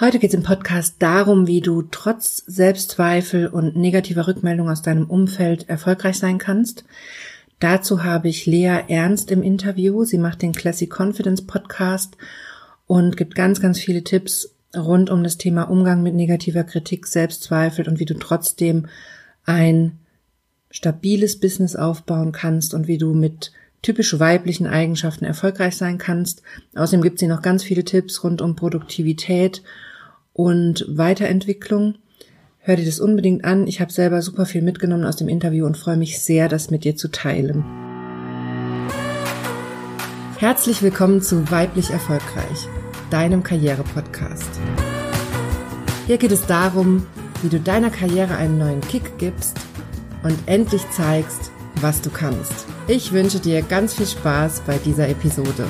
Heute geht es im Podcast darum, wie du trotz Selbstzweifel und negativer Rückmeldung aus deinem Umfeld erfolgreich sein kannst. Dazu habe ich Lea Ernst im Interview. Sie macht den Classic Confidence Podcast und gibt ganz, ganz viele Tipps rund um das Thema Umgang mit negativer Kritik, Selbstzweifel und wie du trotzdem ein stabiles Business aufbauen kannst und wie du mit typisch weiblichen Eigenschaften erfolgreich sein kannst. Außerdem gibt sie noch ganz viele Tipps rund um Produktivität und Weiterentwicklung. Hör dir das unbedingt an. Ich habe selber super viel mitgenommen aus dem Interview und freue mich sehr, das mit dir zu teilen. Herzlich willkommen zu Weiblich Erfolgreich, deinem Karriere-Podcast. Hier geht es darum, wie du deiner Karriere einen neuen Kick gibst und endlich zeigst, was du kannst. Ich wünsche dir ganz viel Spaß bei dieser Episode.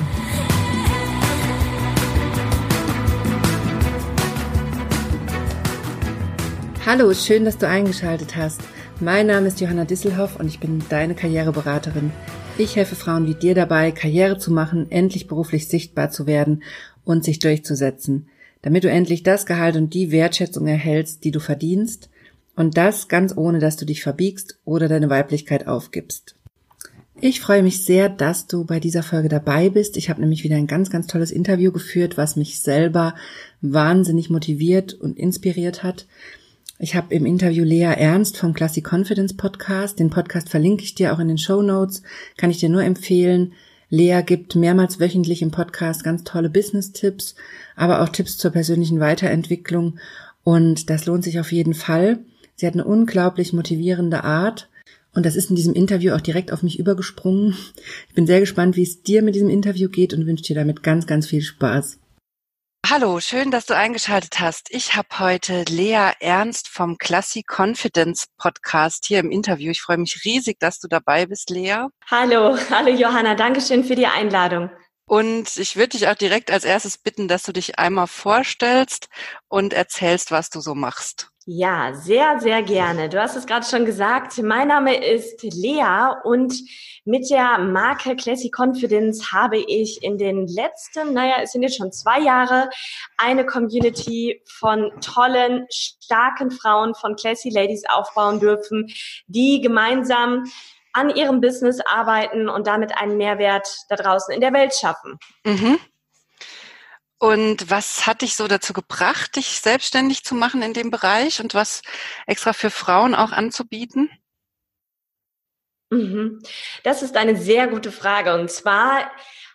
Hallo, schön, dass du eingeschaltet hast. Mein Name ist Johanna Disselhoff und ich bin deine Karriereberaterin. Ich helfe Frauen wie dir dabei, Karriere zu machen, endlich beruflich sichtbar zu werden und sich durchzusetzen, damit du endlich das Gehalt und die Wertschätzung erhältst, die du verdienst und das ganz ohne, dass du dich verbiegst oder deine Weiblichkeit aufgibst. Ich freue mich sehr, dass du bei dieser Folge dabei bist. Ich habe nämlich wieder ein ganz, ganz tolles Interview geführt, was mich selber wahnsinnig motiviert und inspiriert hat. Ich habe im Interview Lea Ernst vom Classic Confidence Podcast. Den Podcast verlinke ich dir auch in den Show Notes. Kann ich dir nur empfehlen. Lea gibt mehrmals wöchentlich im Podcast ganz tolle Business-Tipps, aber auch Tipps zur persönlichen Weiterentwicklung. Und das lohnt sich auf jeden Fall. Sie hat eine unglaublich motivierende Art. Und das ist in diesem Interview auch direkt auf mich übergesprungen. Ich bin sehr gespannt, wie es dir mit diesem Interview geht und wünsche dir damit ganz, ganz viel Spaß. Hallo, schön, dass du eingeschaltet hast. Ich habe heute Lea Ernst vom Classy Confidence Podcast hier im Interview. Ich freue mich riesig, dass du dabei bist, Lea. Hallo, hallo Johanna, Dankeschön für die Einladung. Und ich würde dich auch direkt als erstes bitten, dass du dich einmal vorstellst und erzählst, was du so machst. Ja, sehr, sehr gerne. Du hast es gerade schon gesagt. Mein Name ist Lea und mit der Marke Classy Confidence habe ich in den letzten, naja, es sind jetzt schon zwei Jahre, eine Community von tollen, starken Frauen von Classy Ladies aufbauen dürfen, die gemeinsam an ihrem Business arbeiten und damit einen Mehrwert da draußen in der Welt schaffen. Mhm. Und was hat dich so dazu gebracht, dich selbstständig zu machen in dem Bereich und was extra für Frauen auch anzubieten? Mhm. Das ist eine sehr gute Frage. Und zwar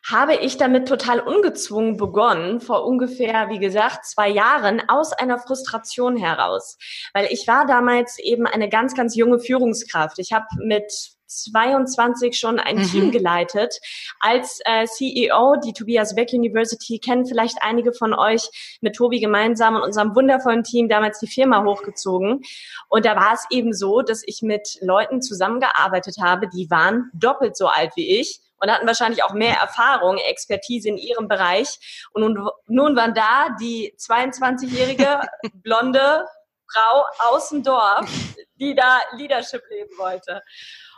habe ich damit total ungezwungen begonnen, vor ungefähr, wie gesagt, zwei Jahren, aus einer Frustration heraus. Weil ich war damals eben eine ganz, ganz junge Führungskraft. Ich habe mit 22 schon ein mhm. Team geleitet. Als äh, CEO, die Tobias Beck University, kennen vielleicht einige von euch mit Tobi gemeinsam und unserem wundervollen Team damals die Firma hochgezogen. Und da war es eben so, dass ich mit Leuten zusammengearbeitet habe, die waren doppelt so alt wie ich und hatten wahrscheinlich auch mehr Erfahrung, Expertise in ihrem Bereich. Und nun, nun waren da die 22-jährige blonde Frau aus dem Dorf, die da Leadership leben wollte.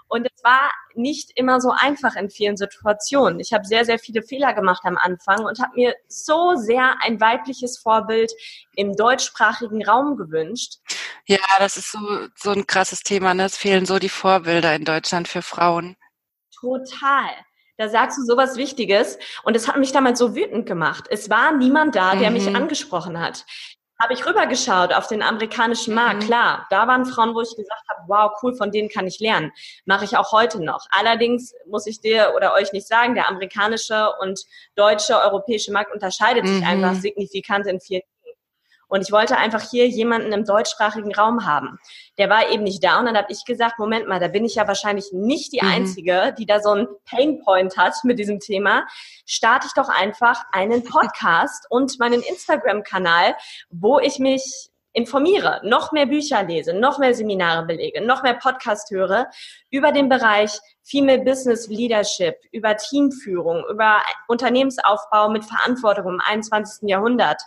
Und es war nicht immer so einfach in vielen Situationen. Ich habe sehr, sehr viele Fehler gemacht am Anfang und habe mir so sehr ein weibliches Vorbild im deutschsprachigen Raum gewünscht. Ja, das ist so, so ein krasses Thema. Ne? Es fehlen so die Vorbilder in Deutschland für Frauen. Total. Da sagst du sowas Wichtiges. Und es hat mich damals so wütend gemacht. Es war niemand da, der mhm. mich angesprochen hat habe ich rübergeschaut auf den amerikanischen Markt. Mhm. Klar, da waren Frauen, wo ich gesagt habe, wow, cool, von denen kann ich lernen. Mache ich auch heute noch. Allerdings muss ich dir oder euch nicht sagen, der amerikanische und deutsche, europäische Markt unterscheidet mhm. sich einfach signifikant in vielen und ich wollte einfach hier jemanden im deutschsprachigen Raum haben. Der war eben nicht da und dann habe ich gesagt, Moment mal, da bin ich ja wahrscheinlich nicht die mhm. Einzige, die da so einen Painpoint hat mit diesem Thema. Starte ich doch einfach einen Podcast und meinen Instagram-Kanal, wo ich mich informiere, noch mehr Bücher lese, noch mehr Seminare belege, noch mehr Podcast höre über den Bereich Female Business Leadership, über Teamführung, über Unternehmensaufbau mit Verantwortung im 21. Jahrhundert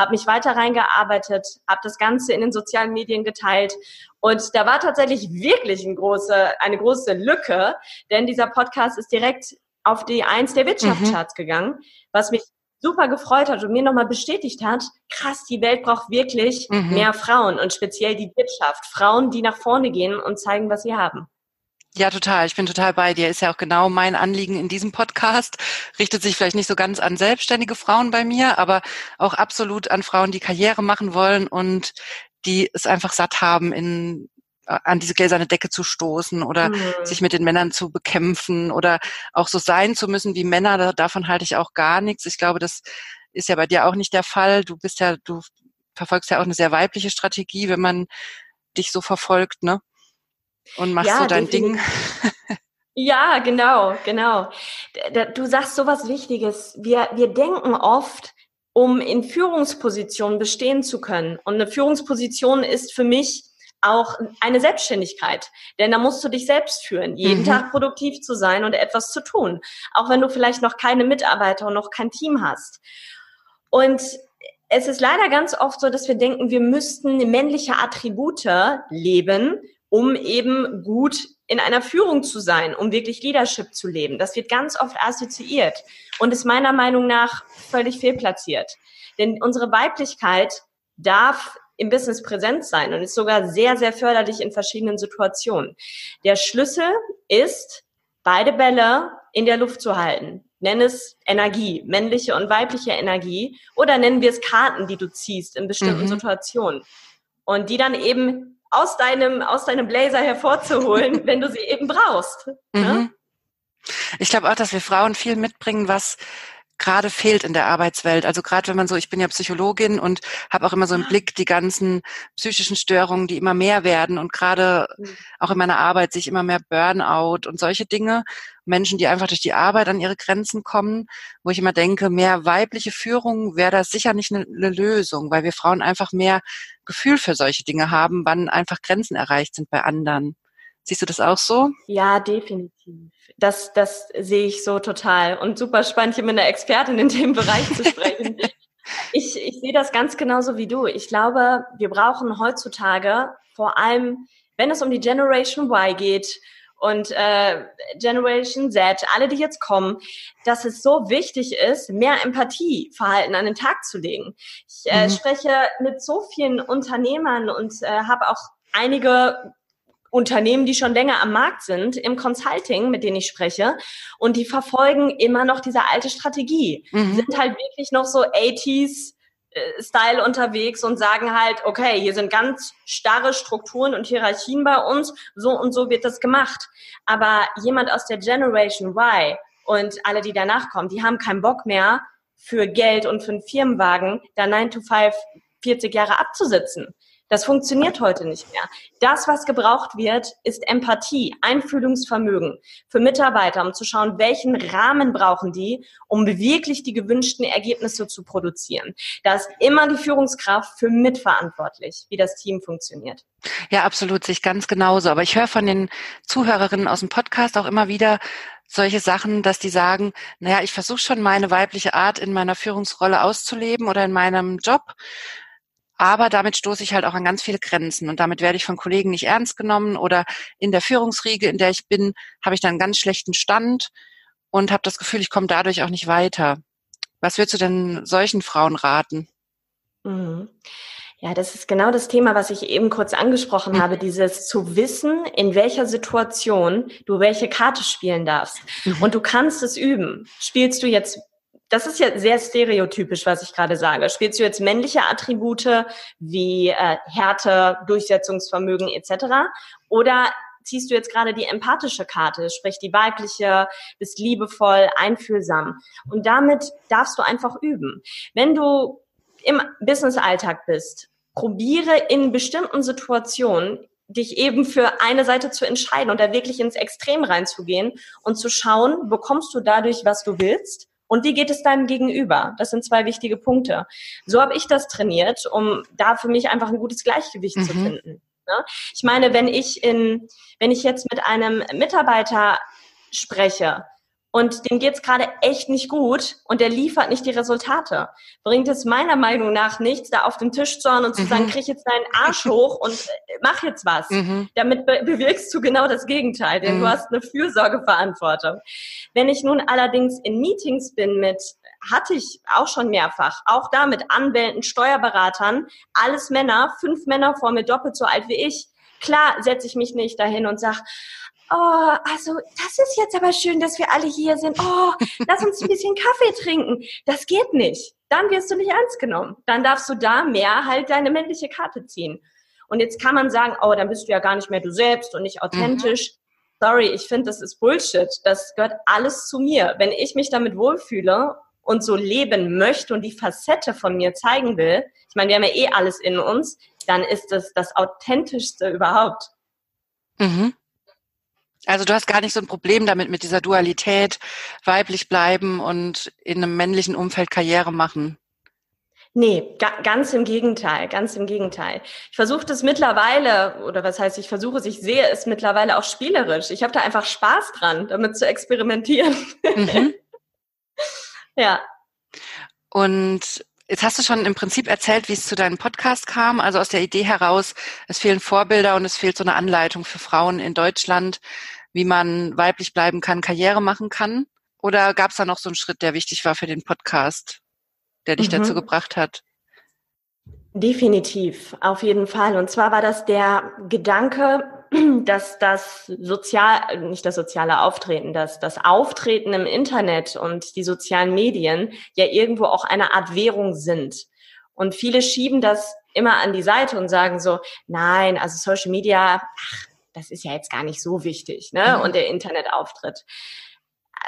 habe mich weiter reingearbeitet, habe das Ganze in den sozialen Medien geteilt und da war tatsächlich wirklich ein große, eine große Lücke, denn dieser Podcast ist direkt auf die Eins der Wirtschaftscharts mhm. gegangen, was mich super gefreut hat und mir nochmal bestätigt hat, krass, die Welt braucht wirklich mhm. mehr Frauen und speziell die Wirtschaft. Frauen, die nach vorne gehen und zeigen, was sie haben. Ja, total. Ich bin total bei dir. Ist ja auch genau mein Anliegen in diesem Podcast. Richtet sich vielleicht nicht so ganz an selbstständige Frauen bei mir, aber auch absolut an Frauen, die Karriere machen wollen und die es einfach satt haben, in an diese gläserne Decke zu stoßen oder mhm. sich mit den Männern zu bekämpfen oder auch so sein zu müssen wie Männer, davon halte ich auch gar nichts. Ich glaube, das ist ja bei dir auch nicht der Fall. Du bist ja, du verfolgst ja auch eine sehr weibliche Strategie, wenn man dich so verfolgt, ne? Und machst ja, so dein definitiv. Ding. Ja, genau, genau. Du sagst so was Wichtiges. Wir, wir denken oft, um in Führungspositionen bestehen zu können. Und eine Führungsposition ist für mich auch eine Selbstständigkeit. Denn da musst du dich selbst führen, jeden mhm. Tag produktiv zu sein und etwas zu tun. Auch wenn du vielleicht noch keine Mitarbeiter und noch kein Team hast. Und es ist leider ganz oft so, dass wir denken, wir müssten männliche Attribute leben, um eben gut in einer Führung zu sein, um wirklich Leadership zu leben. Das wird ganz oft assoziiert und ist meiner Meinung nach völlig fehlplatziert. Denn unsere Weiblichkeit darf im Business präsent sein und ist sogar sehr, sehr förderlich in verschiedenen Situationen. Der Schlüssel ist, beide Bälle in der Luft zu halten. Nenn es Energie, männliche und weibliche Energie, oder nennen wir es Karten, die du ziehst in bestimmten mhm. Situationen. Und die dann eben aus deinem, aus deinem Blazer hervorzuholen, wenn du sie eben brauchst. Ne? Mhm. Ich glaube auch, dass wir Frauen viel mitbringen, was gerade fehlt in der Arbeitswelt. Also gerade wenn man so, ich bin ja Psychologin und habe auch immer so im Blick die ganzen psychischen Störungen, die immer mehr werden und gerade mhm. auch in meiner Arbeit sich immer mehr Burnout und solche Dinge. Menschen, die einfach durch die Arbeit an ihre Grenzen kommen, wo ich immer denke, mehr weibliche Führung wäre das sicher nicht eine, eine Lösung, weil wir Frauen einfach mehr Gefühl für solche Dinge haben, wann einfach Grenzen erreicht sind bei anderen. Siehst du das auch so? Ja, definitiv. Das, das sehe ich so total. Und super spannend, hier mit einer Expertin in dem Bereich zu sprechen. ich, ich sehe das ganz genauso wie du. Ich glaube, wir brauchen heutzutage vor allem, wenn es um die Generation Y geht und äh, Generation Z, alle, die jetzt kommen, dass es so wichtig ist, mehr Empathieverhalten an den Tag zu legen. Ich äh, mhm. spreche mit so vielen Unternehmern und äh, habe auch einige Unternehmen, die schon länger am Markt sind, im Consulting, mit denen ich spreche, und die verfolgen immer noch diese alte Strategie. Mhm. Sind halt wirklich noch so 80s äh, Style unterwegs und sagen halt, okay, hier sind ganz starre Strukturen und Hierarchien bei uns, so und so wird das gemacht. Aber jemand aus der Generation Y und alle, die danach kommen, die haben keinen Bock mehr für Geld und für einen Firmenwagen da 9 to 5 40 Jahre abzusitzen. Das funktioniert heute nicht mehr. Das, was gebraucht wird, ist Empathie, Einfühlungsvermögen für Mitarbeiter, um zu schauen, welchen Rahmen brauchen die, um wirklich die gewünschten Ergebnisse zu produzieren. Da ist immer die Führungskraft für mitverantwortlich, wie das Team funktioniert. Ja, absolut, sich ganz genauso. Aber ich höre von den Zuhörerinnen aus dem Podcast auch immer wieder, solche Sachen, dass die sagen, naja, ich versuche schon meine weibliche Art in meiner Führungsrolle auszuleben oder in meinem Job. Aber damit stoße ich halt auch an ganz viele Grenzen und damit werde ich von Kollegen nicht ernst genommen oder in der Führungsriege, in der ich bin, habe ich dann einen ganz schlechten Stand und habe das Gefühl, ich komme dadurch auch nicht weiter. Was würdest du denn solchen Frauen raten? Mhm. Ja, das ist genau das Thema, was ich eben kurz angesprochen mhm. habe, dieses zu wissen, in welcher Situation du welche Karte spielen darfst. Mhm. Und du kannst es üben. Spielst du jetzt das ist ja sehr stereotypisch, was ich gerade sage. Spielst du jetzt männliche Attribute wie äh, Härte, Durchsetzungsvermögen etc. Oder ziehst du jetzt gerade die empathische Karte, sprich die weibliche, bist liebevoll, einfühlsam. Und damit darfst du einfach üben. Wenn du im Business-Alltag bist, probiere in bestimmten Situationen dich eben für eine Seite zu entscheiden und da wirklich ins Extrem reinzugehen und zu schauen, bekommst du dadurch, was du willst und wie geht es deinem Gegenüber? Das sind zwei wichtige Punkte. So habe ich das trainiert, um da für mich einfach ein gutes Gleichgewicht mhm. zu finden. Ne? Ich meine, wenn ich in, wenn ich jetzt mit einem Mitarbeiter spreche, und dem geht's gerade echt nicht gut und der liefert nicht die Resultate. Bringt es meiner Meinung nach nichts, da auf den Tisch zu hauen und zu sagen, mhm. krieg jetzt deinen Arsch hoch und äh, mach jetzt was. Mhm. Damit be bewirkst du genau das Gegenteil, denn mhm. du hast eine Fürsorgeverantwortung. Wenn ich nun allerdings in Meetings bin mit hatte ich auch schon mehrfach. Auch da mit Anwälten, Steuerberatern, alles Männer, fünf Männer vor mir doppelt so alt wie ich. Klar setze ich mich nicht dahin und sag, oh, also das ist jetzt aber schön, dass wir alle hier sind. Oh, lass uns ein bisschen Kaffee trinken. Das geht nicht. Dann wirst du nicht ernst genommen. Dann darfst du da mehr halt deine männliche Karte ziehen. Und jetzt kann man sagen, oh, dann bist du ja gar nicht mehr du selbst und nicht authentisch. Mhm. Sorry, ich finde, das ist Bullshit. Das gehört alles zu mir. Wenn ich mich damit wohlfühle und so leben möchte und die Facette von mir zeigen will, ich meine, wir haben ja eh alles in uns, dann ist das das authentischste überhaupt. Mhm. Also du hast gar nicht so ein Problem damit mit dieser Dualität, weiblich bleiben und in einem männlichen Umfeld Karriere machen. Nee, ga, ganz im Gegenteil, ganz im Gegenteil. Ich versuche das mittlerweile, oder was heißt, ich versuche es, ich sehe es mittlerweile auch spielerisch. Ich habe da einfach Spaß dran, damit zu experimentieren. Mhm. ja. Und Jetzt hast du schon im Prinzip erzählt, wie es zu deinem Podcast kam. Also aus der Idee heraus, es fehlen Vorbilder und es fehlt so eine Anleitung für Frauen in Deutschland, wie man weiblich bleiben kann, Karriere machen kann. Oder gab es da noch so einen Schritt, der wichtig war für den Podcast, der dich mhm. dazu gebracht hat? Definitiv, auf jeden Fall. Und zwar war das der Gedanke, dass das sozial, nicht das soziale Auftreten, dass das Auftreten im Internet und die sozialen Medien ja irgendwo auch eine Art Währung sind. Und viele schieben das immer an die Seite und sagen so, nein, also Social Media, ach, das ist ja jetzt gar nicht so wichtig, ne? Mhm. Und der Internetauftritt.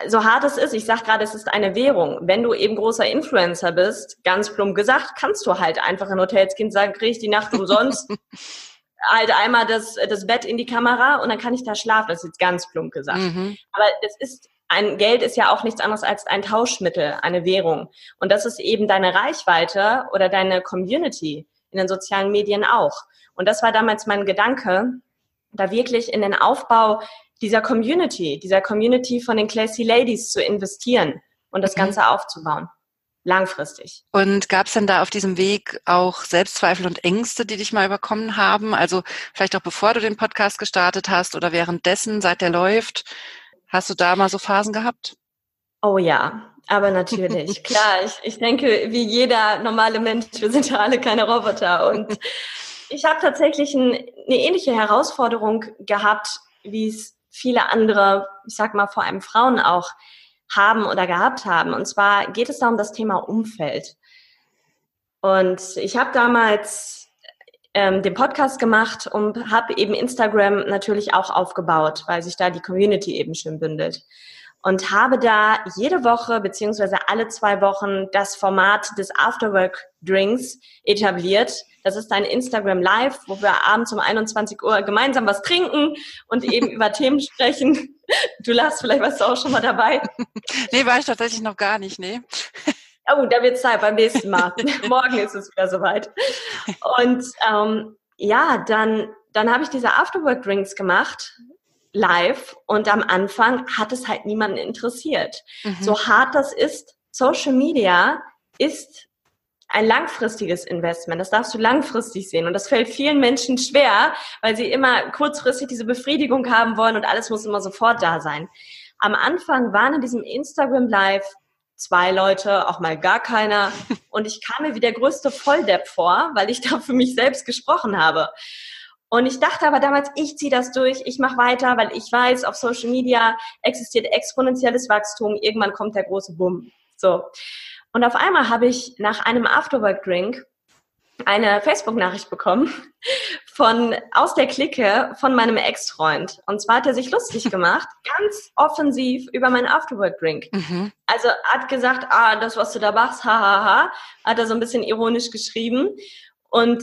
So hart es ist, ich sag gerade, es ist eine Währung. Wenn du eben großer Influencer bist, ganz plump gesagt, kannst du halt einfach in Hotels gehen sagen, krieg ich die Nacht umsonst. halt einmal das, das Bett in die Kamera und dann kann ich da schlafen. Das ist jetzt ganz plump gesagt. Mhm. Aber es ist ein Geld ist ja auch nichts anderes als ein Tauschmittel, eine Währung. Und das ist eben deine Reichweite oder deine Community in den sozialen Medien auch. Und das war damals mein Gedanke, da wirklich in den Aufbau dieser Community, dieser Community von den Classy Ladies zu investieren und das mhm. Ganze aufzubauen langfristig. Und gab es denn da auf diesem Weg auch Selbstzweifel und Ängste, die dich mal überkommen haben? Also vielleicht auch bevor du den Podcast gestartet hast oder währenddessen, seit der läuft, hast du da mal so Phasen gehabt? Oh ja, aber natürlich. Klar, ich, ich denke, wie jeder normale Mensch, wir sind ja alle keine Roboter. Und ich habe tatsächlich ein, eine ähnliche Herausforderung gehabt, wie es viele andere, ich sag mal vor allem Frauen auch haben oder gehabt haben. Und zwar geht es da um das Thema Umfeld. Und ich habe damals ähm, den Podcast gemacht und habe eben Instagram natürlich auch aufgebaut, weil sich da die Community eben schön bündelt und habe da jede Woche beziehungsweise alle zwei Wochen das Format des Afterwork Drinks etabliert. Das ist ein Instagram Live, wo wir abends um 21 Uhr gemeinsam was trinken und eben über Themen sprechen. Du lachst, vielleicht warst du auch schon mal dabei. Nee, war ich tatsächlich noch gar nicht, nee. Oh, da wird Zeit beim nächsten Mal. Morgen ist es wieder soweit. Und ähm, ja, dann, dann habe ich diese Afterwork Drinks gemacht live und am Anfang hat es halt niemanden interessiert. Mhm. So hart das ist, Social Media ist ein langfristiges Investment. Das darfst du langfristig sehen. Und das fällt vielen Menschen schwer, weil sie immer kurzfristig diese Befriedigung haben wollen und alles muss immer sofort da sein. Am Anfang waren in diesem Instagram Live zwei Leute, auch mal gar keiner. Und ich kam mir wie der größte Volldepp vor, weil ich da für mich selbst gesprochen habe. Und ich dachte aber damals, ich ziehe das durch, ich mache weiter, weil ich weiß, auf Social Media existiert exponentielles Wachstum, irgendwann kommt der große Bumm. So. Und auf einmal habe ich nach einem Afterwork-Drink eine Facebook-Nachricht bekommen von aus der Clique von meinem Ex-Freund. Und zwar hat er sich lustig gemacht, ganz offensiv über meinen Afterwork-Drink. Mhm. Also hat gesagt, ah, das, was du da machst, hahaha, ha, ha, hat er so ein bisschen ironisch geschrieben. Und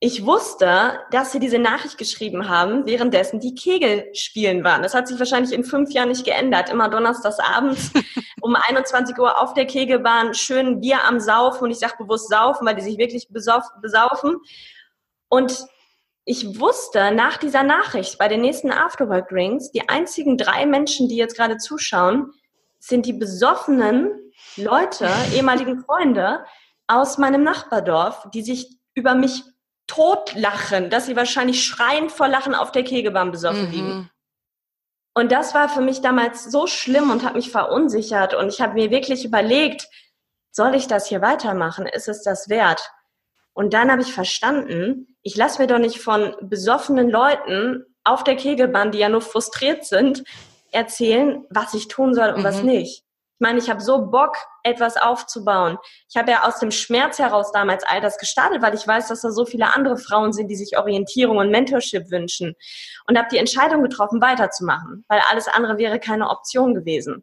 ich wusste, dass sie diese Nachricht geschrieben haben, währenddessen die Kegelspielen waren. Das hat sich wahrscheinlich in fünf Jahren nicht geändert. Immer donnerstags abends um 21 Uhr auf der Kegelbahn, schön Bier am Saufen. Und ich sage bewusst saufen, weil die sich wirklich besauf besaufen. Und ich wusste nach dieser Nachricht bei den nächsten Afterwork Drinks, die einzigen drei Menschen, die jetzt gerade zuschauen, sind die besoffenen Leute, ehemaligen Freunde aus meinem Nachbardorf, die sich über mich totlachen, dass sie wahrscheinlich schreiend vor Lachen auf der Kegelbahn besoffen mhm. liegen. Und das war für mich damals so schlimm und hat mich verunsichert. Und ich habe mir wirklich überlegt, soll ich das hier weitermachen? Ist es das wert? Und dann habe ich verstanden, ich lasse mir doch nicht von besoffenen Leuten auf der Kegelbahn, die ja nur frustriert sind, erzählen, was ich tun soll und mhm. was nicht. Ich meine, ich habe so Bock, etwas aufzubauen. Ich habe ja aus dem Schmerz heraus damals all das gestartet, weil ich weiß, dass da so viele andere Frauen sind, die sich Orientierung und Mentorship wünschen. Und habe die Entscheidung getroffen, weiterzumachen, weil alles andere wäre keine Option gewesen.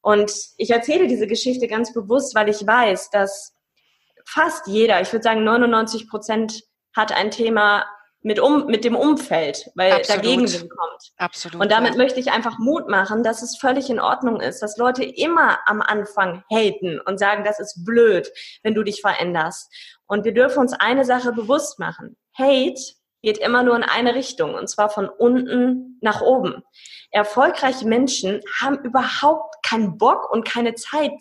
Und ich erzähle diese Geschichte ganz bewusst, weil ich weiß, dass fast jeder, ich würde sagen 99 Prozent, hat ein Thema mit, um, mit dem Umfeld, weil Absolut. dagegen kommt. Absolut. Und damit ja. möchte ich einfach Mut machen, dass es völlig in Ordnung ist, dass Leute immer am Anfang haten und sagen, das ist blöd, wenn du dich veränderst. Und wir dürfen uns eine Sache bewusst machen. Hate geht immer nur in eine Richtung, und zwar von unten nach oben. Erfolgreiche Menschen haben überhaupt keinen Bock und keine Zeit,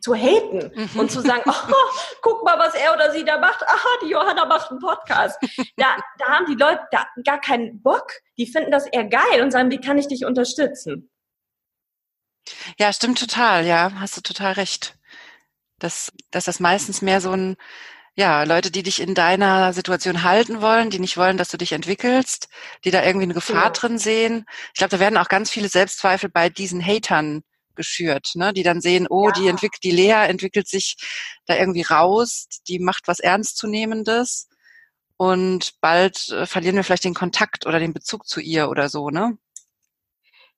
zu haten mhm. und zu sagen, oh, guck mal, was er oder sie da macht. Aha, die Johanna macht einen Podcast. Da, da haben die Leute da gar keinen Bock. Die finden das eher geil und sagen, wie kann ich dich unterstützen? Ja, stimmt total. Ja, hast du total recht. Dass, dass das meistens mehr so ein, ja, Leute, die dich in deiner Situation halten wollen, die nicht wollen, dass du dich entwickelst, die da irgendwie eine Gefahr ja. drin sehen. Ich glaube, da werden auch ganz viele Selbstzweifel bei diesen Hatern geschürt, ne? die dann sehen, oh, ja. die entwickelt, die Lea entwickelt sich da irgendwie raus, die macht was Ernstzunehmendes und bald äh, verlieren wir vielleicht den Kontakt oder den Bezug zu ihr oder so, ne?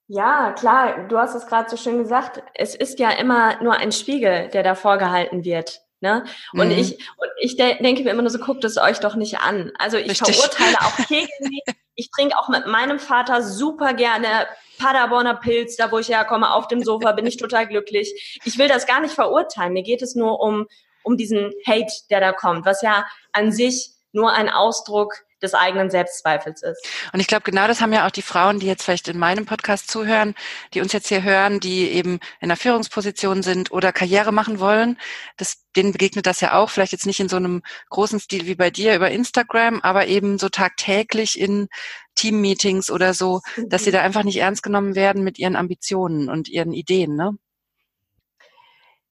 Ja, klar, du hast es gerade so schön gesagt. Es ist ja immer nur ein Spiegel, der da vorgehalten wird. Ne? Und mhm. ich, und ich de denke mir immer nur so, guckt es euch doch nicht an. Also ich Richtig. verurteile auch Kegel nicht. Ich trinke auch mit meinem Vater super gerne Paderborner Pilz, da wo ich herkomme, auf dem Sofa, bin ich total glücklich. Ich will das gar nicht verurteilen. Mir geht es nur um, um diesen Hate, der da kommt, was ja an sich nur ein Ausdruck des eigenen Selbstzweifels ist. Und ich glaube, genau das haben ja auch die Frauen, die jetzt vielleicht in meinem Podcast zuhören, die uns jetzt hier hören, die eben in einer Führungsposition sind oder Karriere machen wollen. Das, denen begegnet das ja auch, vielleicht jetzt nicht in so einem großen Stil wie bei dir über Instagram, aber eben so tagtäglich in Teammeetings oder so, dass sie mhm. da einfach nicht ernst genommen werden mit ihren Ambitionen und ihren Ideen, ne?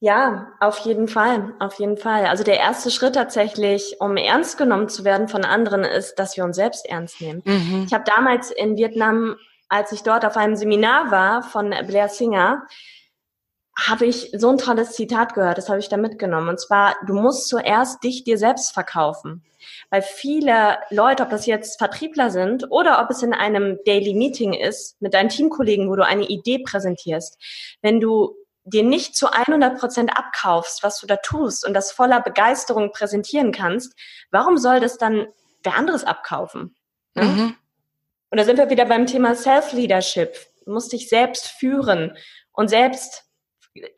Ja, auf jeden Fall, auf jeden Fall. Also der erste Schritt tatsächlich, um ernst genommen zu werden von anderen, ist, dass wir uns selbst ernst nehmen. Mhm. Ich habe damals in Vietnam, als ich dort auf einem Seminar war von Blair Singer, habe ich so ein tolles Zitat gehört, das habe ich da mitgenommen. Und zwar, du musst zuerst dich dir selbst verkaufen. Weil viele Leute, ob das jetzt Vertriebler sind oder ob es in einem Daily Meeting ist mit deinen Teamkollegen, wo du eine Idee präsentierst, wenn du dir nicht zu 100 Prozent abkaufst, was du da tust und das voller Begeisterung präsentieren kannst, warum soll das dann wer anderes abkaufen? Ne? Mhm. Und da sind wir wieder beim Thema Self-Leadership. Du musst dich selbst führen und selbst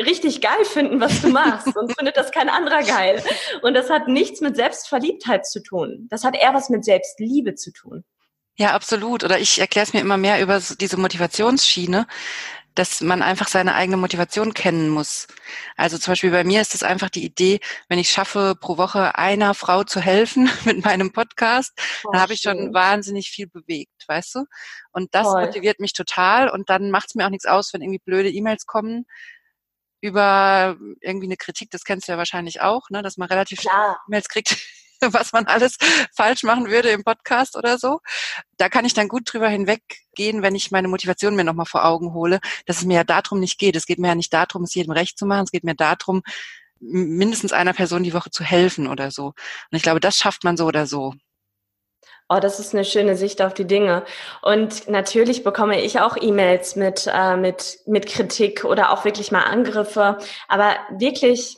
richtig geil finden, was du machst und findet das kein anderer geil. Und das hat nichts mit Selbstverliebtheit zu tun. Das hat eher was mit Selbstliebe zu tun. Ja, absolut. Oder ich erkläre es mir immer mehr über diese Motivationsschiene, dass man einfach seine eigene Motivation kennen muss. Also zum Beispiel bei mir ist es einfach die Idee, wenn ich schaffe, pro Woche einer Frau zu helfen mit meinem Podcast, oh, dann habe ich schon wahnsinnig viel bewegt, weißt du? Und das Voll. motiviert mich total und dann macht es mir auch nichts aus, wenn irgendwie blöde E-Mails kommen über irgendwie eine Kritik, das kennst du ja wahrscheinlich auch, ne, dass man relativ Klar. E-Mails kriegt, was man alles falsch machen würde im Podcast oder so. Da kann ich dann gut drüber hinweggehen, wenn ich meine Motivation mir nochmal vor Augen hole, dass es mir ja darum nicht geht. Es geht mir ja nicht darum, es jedem recht zu machen. Es geht mir darum, mindestens einer Person die Woche zu helfen oder so. Und ich glaube, das schafft man so oder so. Oh, das ist eine schöne Sicht auf die Dinge. Und natürlich bekomme ich auch E-Mails mit, äh, mit, mit Kritik oder auch wirklich mal Angriffe. Aber wirklich,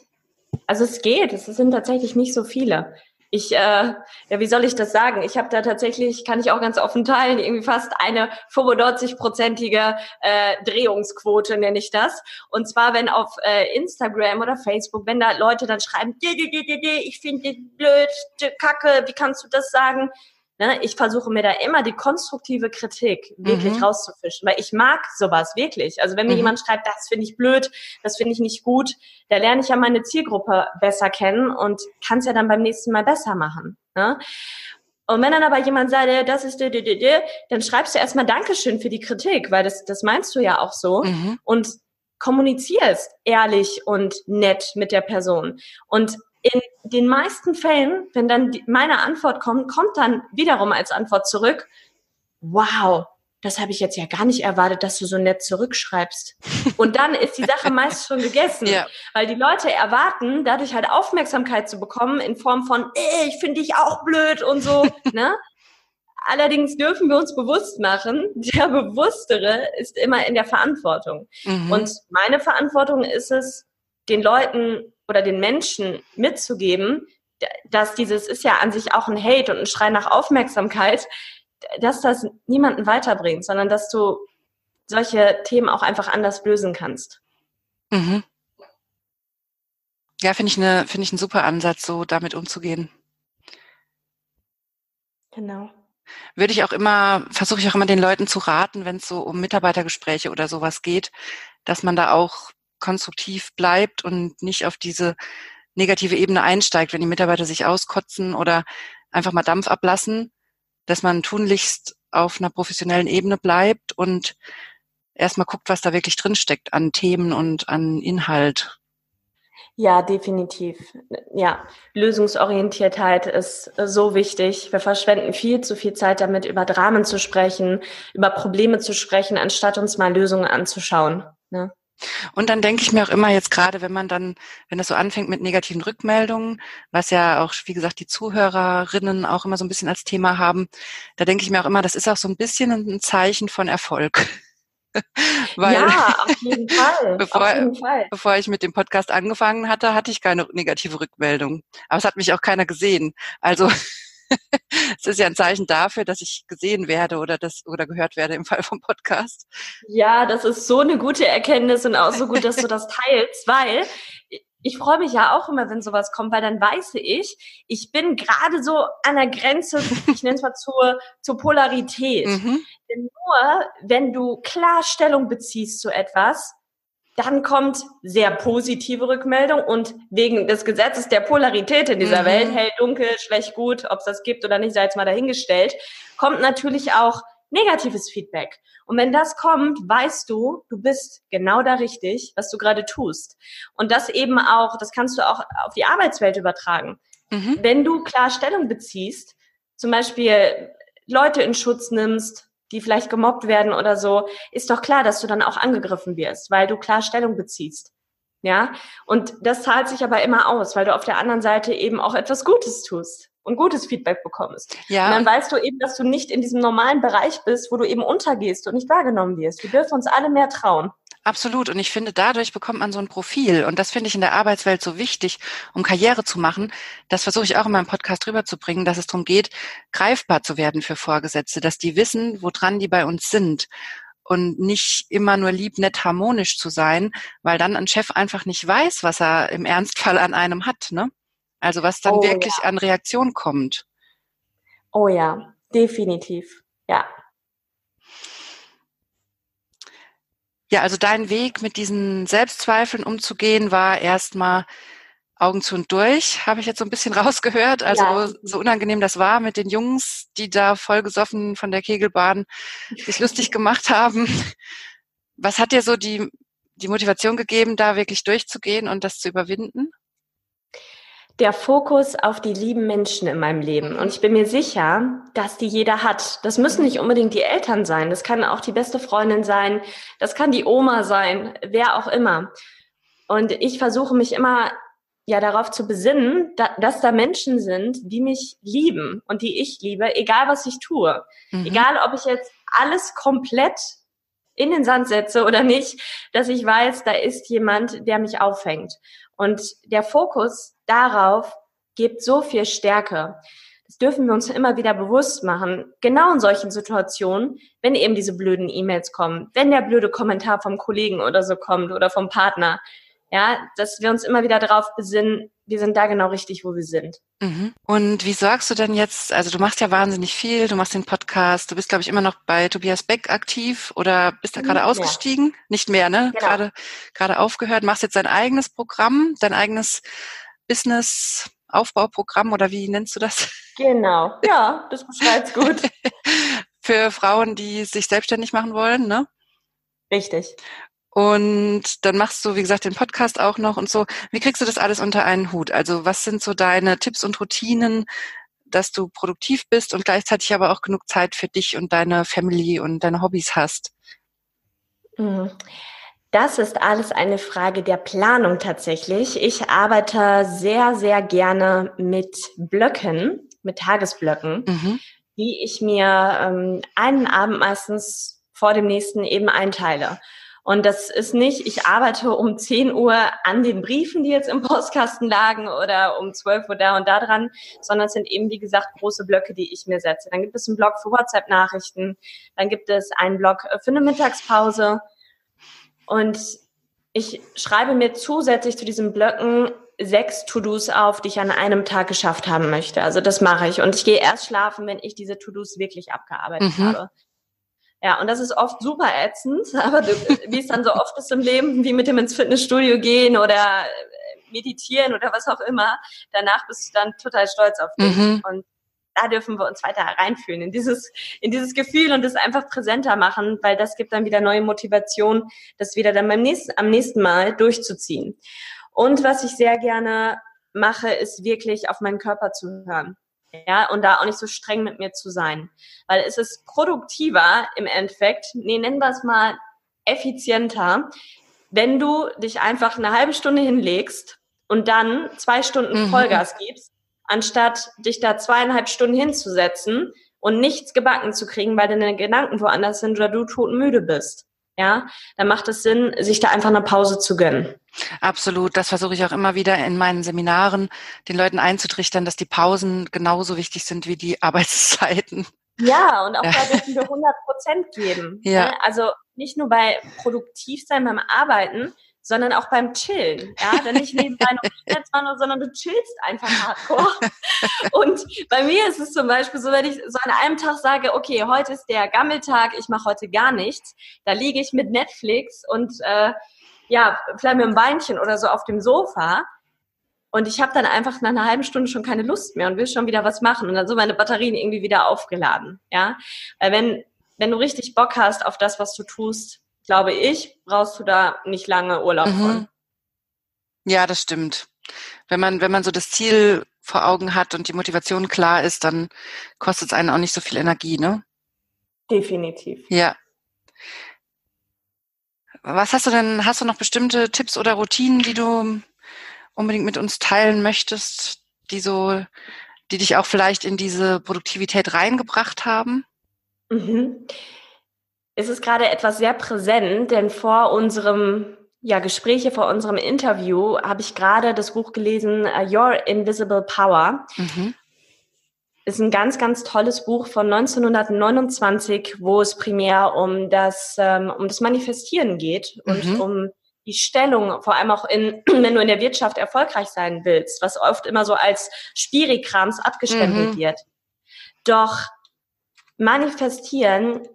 also es geht. Es sind tatsächlich nicht so viele. Ich, äh, ja, wie soll ich das sagen? Ich habe da tatsächlich, kann ich auch ganz offen teilen, irgendwie fast eine 95-prozentige äh, Drehungsquote, nenne ich das. Und zwar, wenn auf äh, Instagram oder Facebook, wenn da Leute dann schreiben, ich finde blöd, Kacke, wie kannst du das sagen? Ne, ich versuche mir da immer die konstruktive Kritik wirklich mhm. rauszufischen, weil ich mag sowas wirklich. Also wenn mir mhm. jemand schreibt, das finde ich blöd, das finde ich nicht gut, da lerne ich ja meine Zielgruppe besser kennen und kann es ja dann beim nächsten Mal besser machen. Ne? Und wenn dann aber jemand sagt, das ist, dann schreibst du erstmal Dankeschön für die Kritik, weil das, das meinst du ja auch so. Mhm. Und kommunizierst ehrlich und nett mit der Person. Und in den meisten Fällen, wenn dann die, meine Antwort kommt, kommt dann wiederum als Antwort zurück, wow, das habe ich jetzt ja gar nicht erwartet, dass du so nett zurückschreibst. Und dann ist die Sache meist schon gegessen, ja. weil die Leute erwarten, dadurch halt Aufmerksamkeit zu bekommen in Form von, ey, ich finde dich auch blöd und so. ne? Allerdings dürfen wir uns bewusst machen, der Bewusstere ist immer in der Verantwortung. Mhm. Und meine Verantwortung ist es, den Leuten oder den Menschen mitzugeben, dass dieses ist ja an sich auch ein Hate und ein Schrei nach Aufmerksamkeit, dass das niemanden weiterbringt, sondern dass du solche Themen auch einfach anders lösen kannst. Mhm. Ja, finde ich, eine, finde ich einen super Ansatz, so damit umzugehen. Genau. Würde ich auch immer, versuche ich auch immer den Leuten zu raten, wenn es so um Mitarbeitergespräche oder sowas geht, dass man da auch konstruktiv bleibt und nicht auf diese negative Ebene einsteigt, wenn die Mitarbeiter sich auskotzen oder einfach mal Dampf ablassen, dass man tunlichst auf einer professionellen Ebene bleibt und erstmal guckt, was da wirklich drinsteckt an Themen und an Inhalt. Ja, definitiv. Ja, Lösungsorientiertheit ist so wichtig. Wir verschwenden viel zu viel Zeit damit, über Dramen zu sprechen, über Probleme zu sprechen, anstatt uns mal Lösungen anzuschauen. Ne? Und dann denke ich mir auch immer jetzt gerade, wenn man dann, wenn das so anfängt mit negativen Rückmeldungen, was ja auch, wie gesagt, die Zuhörerinnen auch immer so ein bisschen als Thema haben, da denke ich mir auch immer, das ist auch so ein bisschen ein Zeichen von Erfolg. Weil, ja, auf jeden Fall. bevor, auf jeden Fall. bevor ich mit dem Podcast angefangen hatte, hatte ich keine negative Rückmeldung. Aber es hat mich auch keiner gesehen. Also es ist ja ein Zeichen dafür, dass ich gesehen werde oder das oder gehört werde im Fall vom Podcast. Ja, das ist so eine gute Erkenntnis und auch so gut, dass du das teilst, weil ich freue mich ja auch immer, wenn sowas kommt, weil dann weiß ich, ich bin gerade so an der Grenze, ich nenne es mal zur, zur Polarität. Mhm. Denn nur wenn du klar Stellung beziehst zu etwas, dann kommt sehr positive Rückmeldung und wegen des Gesetzes der Polarität in dieser mhm. Welt, hell, dunkel, schlecht, gut, ob es das gibt oder nicht, sei jetzt mal dahingestellt, kommt natürlich auch negatives Feedback. Und wenn das kommt, weißt du, du bist genau da richtig, was du gerade tust. Und das eben auch, das kannst du auch auf die Arbeitswelt übertragen. Mhm. Wenn du klar Stellung beziehst, zum Beispiel Leute in Schutz nimmst, die vielleicht gemobbt werden oder so, ist doch klar, dass du dann auch angegriffen wirst, weil du klar Stellung beziehst. Ja, und das zahlt sich aber immer aus, weil du auf der anderen Seite eben auch etwas Gutes tust und gutes Feedback bekommst. Ja. Und dann weißt du eben, dass du nicht in diesem normalen Bereich bist, wo du eben untergehst und nicht wahrgenommen wirst. Wir dürfen uns alle mehr trauen. Absolut. Und ich finde, dadurch bekommt man so ein Profil. Und das finde ich in der Arbeitswelt so wichtig, um Karriere zu machen. Das versuche ich auch in meinem Podcast rüberzubringen, dass es darum geht, greifbar zu werden für Vorgesetzte, dass die wissen, woran die bei uns sind. Und nicht immer nur lieb, nett, harmonisch zu sein, weil dann ein Chef einfach nicht weiß, was er im Ernstfall an einem hat. Ne? Also was dann oh, wirklich ja. an Reaktion kommt. Oh ja, definitiv. Ja. Ja, also dein Weg mit diesen Selbstzweifeln umzugehen war erstmal Augen zu und durch, habe ich jetzt so ein bisschen rausgehört. Also ja. so unangenehm das war mit den Jungs, die da vollgesoffen von der Kegelbahn sich lustig gemacht haben. Was hat dir so die, die Motivation gegeben, da wirklich durchzugehen und das zu überwinden? Der Fokus auf die lieben Menschen in meinem Leben. Und ich bin mir sicher, dass die jeder hat. Das müssen nicht unbedingt die Eltern sein. Das kann auch die beste Freundin sein. Das kann die Oma sein. Wer auch immer. Und ich versuche mich immer ja darauf zu besinnen, da, dass da Menschen sind, die mich lieben und die ich liebe, egal was ich tue. Mhm. Egal, ob ich jetzt alles komplett in den Sand setze oder nicht, dass ich weiß, da ist jemand, der mich auffängt. Und der Fokus darauf gibt so viel Stärke. Das dürfen wir uns immer wieder bewusst machen. Genau in solchen Situationen, wenn eben diese blöden E-Mails kommen, wenn der blöde Kommentar vom Kollegen oder so kommt oder vom Partner, ja, dass wir uns immer wieder darauf besinnen, wir sind da genau richtig, wo wir sind. Mhm. Und wie sorgst du denn jetzt, also du machst ja wahnsinnig viel, du machst den Podcast, du bist, glaube ich, immer noch bei Tobias Beck aktiv oder bist da gerade ausgestiegen? Nicht mehr, ne? Genau. Gerade, gerade aufgehört, machst jetzt dein eigenes Programm, dein eigenes Business-Aufbauprogramm oder wie nennst du das? Genau, ja, das beschreibt's gut. Für Frauen, die sich selbstständig machen wollen, ne? Richtig. Und dann machst du, wie gesagt, den Podcast auch noch und so. Wie kriegst du das alles unter einen Hut? Also was sind so deine Tipps und Routinen, dass du produktiv bist und gleichzeitig aber auch genug Zeit für dich und deine Family und deine Hobbys hast? Mhm. Das ist alles eine Frage der Planung tatsächlich. Ich arbeite sehr, sehr gerne mit Blöcken, mit Tagesblöcken, mhm. die ich mir ähm, einen Abend meistens vor dem nächsten eben einteile. Und das ist nicht, ich arbeite um 10 Uhr an den Briefen, die jetzt im Postkasten lagen oder um 12 Uhr da und da dran, sondern es sind eben, wie gesagt, große Blöcke, die ich mir setze. Dann gibt es einen Blog für WhatsApp-Nachrichten, dann gibt es einen Blog für eine Mittagspause und ich schreibe mir zusätzlich zu diesen Blöcken sechs To-Dos auf, die ich an einem Tag geschafft haben möchte. Also das mache ich. Und ich gehe erst schlafen, wenn ich diese To-Dos wirklich abgearbeitet mhm. habe. Ja, und das ist oft super ätzend, aber du, wie es dann so oft ist im Leben, wie mit dem ins Fitnessstudio gehen oder äh, meditieren oder was auch immer, danach bist du dann total stolz auf dich. Mhm. Und da dürfen wir uns weiter reinfühlen in dieses, in dieses Gefühl und es einfach präsenter machen, weil das gibt dann wieder neue Motivation, das wieder dann beim nächsten, am nächsten Mal durchzuziehen. Und was ich sehr gerne mache, ist wirklich auf meinen Körper zu hören ja, und da auch nicht so streng mit mir zu sein. Weil es ist produktiver im Endeffekt, nee, nennen wir es mal effizienter, wenn du dich einfach eine halbe Stunde hinlegst und dann zwei Stunden mhm. Vollgas gibst, anstatt dich da zweieinhalb Stunden hinzusetzen und nichts gebacken zu kriegen, weil deine Gedanken woanders sind oder du todmüde bist ja, dann macht es Sinn, sich da einfach eine Pause zu gönnen. Absolut. Das versuche ich auch immer wieder in meinen Seminaren, den Leuten einzutrichtern, dass die Pausen genauso wichtig sind wie die Arbeitszeiten. Ja, und auch ja. da dürfen wir 100 Prozent geben. Ja. Ne? Also nicht nur bei produktiv sein beim Arbeiten, sondern auch beim Chillen. Ja, denn nicht nebenbei noch sondern du chillst einfach hardcore. Und bei mir ist es zum Beispiel so, wenn ich so an einem Tag sage, okay, heute ist der Gammeltag, ich mache heute gar nichts, da liege ich mit Netflix und äh, ja, vielleicht mit einem Weinchen oder so auf dem Sofa. Und ich habe dann einfach nach einer halben Stunde schon keine Lust mehr und will schon wieder was machen. Und dann so meine Batterien irgendwie wieder aufgeladen. Ja, weil wenn, wenn du richtig Bock hast auf das, was du tust, glaube ich, brauchst du da nicht lange Urlaub mhm. von. Ja, das stimmt. Wenn man, wenn man so das Ziel vor Augen hat und die Motivation klar ist, dann kostet es einen auch nicht so viel Energie, ne? Definitiv. Ja. Was hast du denn, hast du noch bestimmte Tipps oder Routinen, die du unbedingt mit uns teilen möchtest, die so, die dich auch vielleicht in diese Produktivität reingebracht haben? Mhm es ist gerade etwas sehr präsent, denn vor unserem ja, Gespräche vor unserem Interview habe ich gerade das Buch gelesen, uh, Your Invisible Power. Mhm. Ist ein ganz, ganz tolles Buch von 1929, wo es primär um das, ähm, um das Manifestieren geht und mhm. um die Stellung, vor allem auch in, wenn du in der Wirtschaft erfolgreich sein willst, was oft immer so als Spirikrams abgestempelt mhm. wird. Doch manifestieren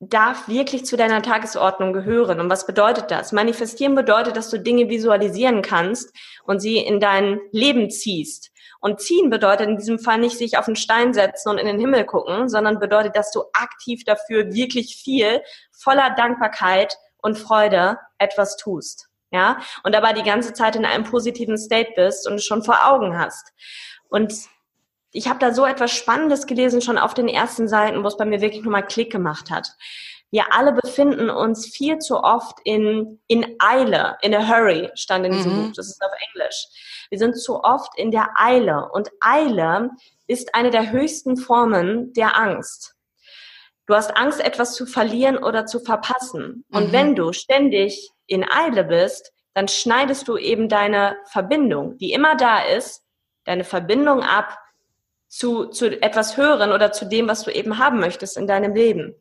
darf wirklich zu deiner Tagesordnung gehören. Und was bedeutet das? Manifestieren bedeutet, dass du Dinge visualisieren kannst und sie in dein Leben ziehst. Und ziehen bedeutet in diesem Fall nicht sich auf den Stein setzen und in den Himmel gucken, sondern bedeutet, dass du aktiv dafür wirklich viel voller Dankbarkeit und Freude etwas tust. Ja, und dabei die ganze Zeit in einem positiven State bist und es schon vor Augen hast. Und ich habe da so etwas Spannendes gelesen, schon auf den ersten Seiten, wo es bei mir wirklich nochmal Klick gemacht hat. Wir alle befinden uns viel zu oft in, in Eile, in a hurry, stand in diesem mhm. Buch, das ist auf Englisch. Wir sind zu oft in der Eile und Eile ist eine der höchsten Formen der Angst. Du hast Angst, etwas zu verlieren oder zu verpassen. Und mhm. wenn du ständig in Eile bist, dann schneidest du eben deine Verbindung, die immer da ist, deine Verbindung ab zu, zu etwas Höheren oder zu dem, was du eben haben möchtest in deinem Leben.